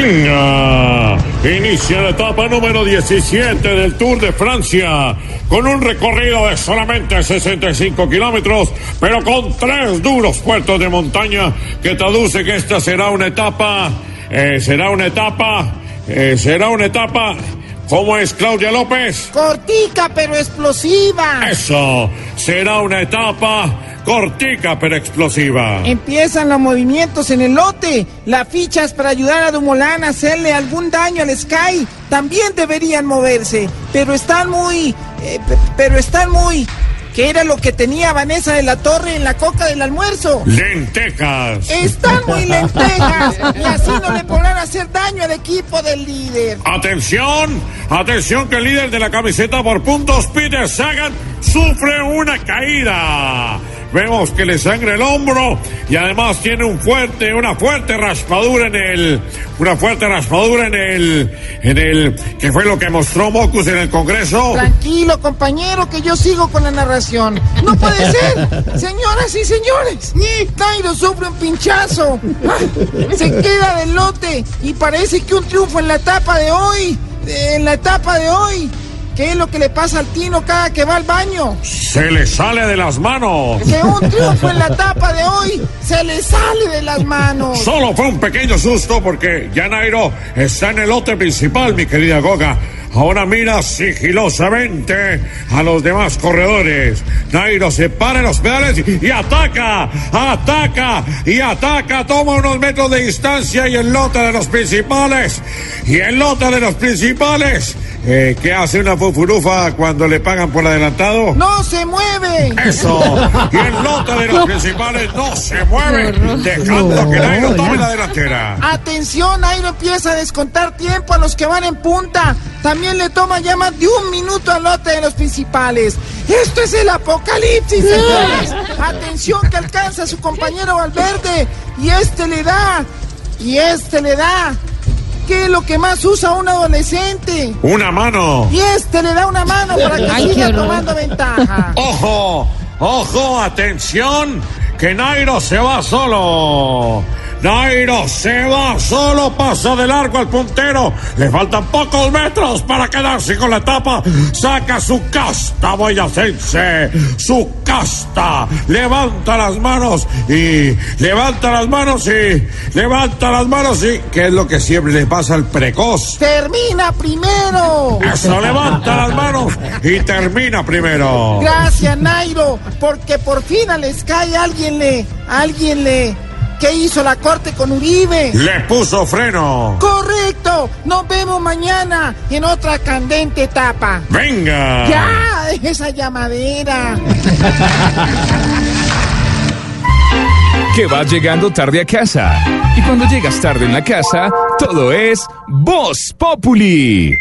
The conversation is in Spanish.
Venga, inicia la etapa número 17 del Tour de Francia, con un recorrido de solamente 65 kilómetros, pero con tres duros puertos de montaña, que traduce que esta será una etapa, eh, será una etapa, eh, será una etapa ¿Cómo es Claudia López? Cortica pero explosiva. Eso, será una etapa cortica pero explosiva. Empiezan los movimientos en el lote. Las fichas para ayudar a Dumoulin a hacerle algún daño al Sky también deberían moverse, pero están muy... eh, pe- pero están muy... ¿Qué era lo que tenía Vanessa de la Torre en la coca del almuerzo? Lentejas. Están muy lentejas y así no le podrán hacer daño al equipo del líder. Atención, atención que el líder de la camiseta por puntos, Peter Sagan, sufre una caída. Vemos que le sangra el hombro y además tiene un fuerte, una fuerte raspadura en el, una fuerte raspadura en el, en el, que fue lo que mostró Mocus en el Congreso. Tranquilo, compañero, que yo sigo con la narración. No puede ser. Señoras y señores, Nairo sufre un pinchazo. Se queda del lote y parece que un triunfo en la etapa de hoy, en la etapa de hoy. ¿Qué es lo que le pasa al Tino cada que va al baño? Se le sale de las manos. Que un triunfo en la etapa de hoy se le sale de las manos. Solo fue un pequeño susto porque ya Nairo está en el lote principal, mi querida Goga. Ahora mira sigilosamente a los demás corredores. Nairo se para en los pedales y, y ataca, ataca y ataca. Toma unos metros de distancia y el lote de los principales. Y el lote de los principales. Eh, ¿Qué hace una fufurufa cuando le pagan por adelantado? ¡No se mueve! Eso. Y el lote de los principales no se mueve, dejando que Nairo tome la delantera. Atención, Nairo empieza a descontar tiempo a los que van en punta. También le toma ya más de un minuto al lote de los principales. Esto es el apocalipsis, señores. Atención que alcanza a su compañero Valverde. Y este le da. Y este le da. ¿Qué es lo que más usa un adolescente? Una mano. Y este le da una mano para que Ay, siga tomando ventaja. Ojo, ojo, atención, que Nairo se va solo. Nairo se va solo, pasa de largo al puntero. Le faltan pocos metros para quedarse con la etapa. Saca su casta boyacense, su casta. Levanta las manos y levanta las manos y levanta las manos y que es lo que siempre le pasa al precoz. Termina primero. Eso levanta las manos y termina primero. Gracias, Nairo, porque por fin al Sky alguien le, alguien le, ¿qué hizo la corte con Uribe? Le puso freno. Correcto, nos vemos mañana en otra candente etapa. Venga. Ya, deje esa llamadera. que vas llegando tarde a casa. Y cuando llegas tarde en la casa, todo es Voz Populi.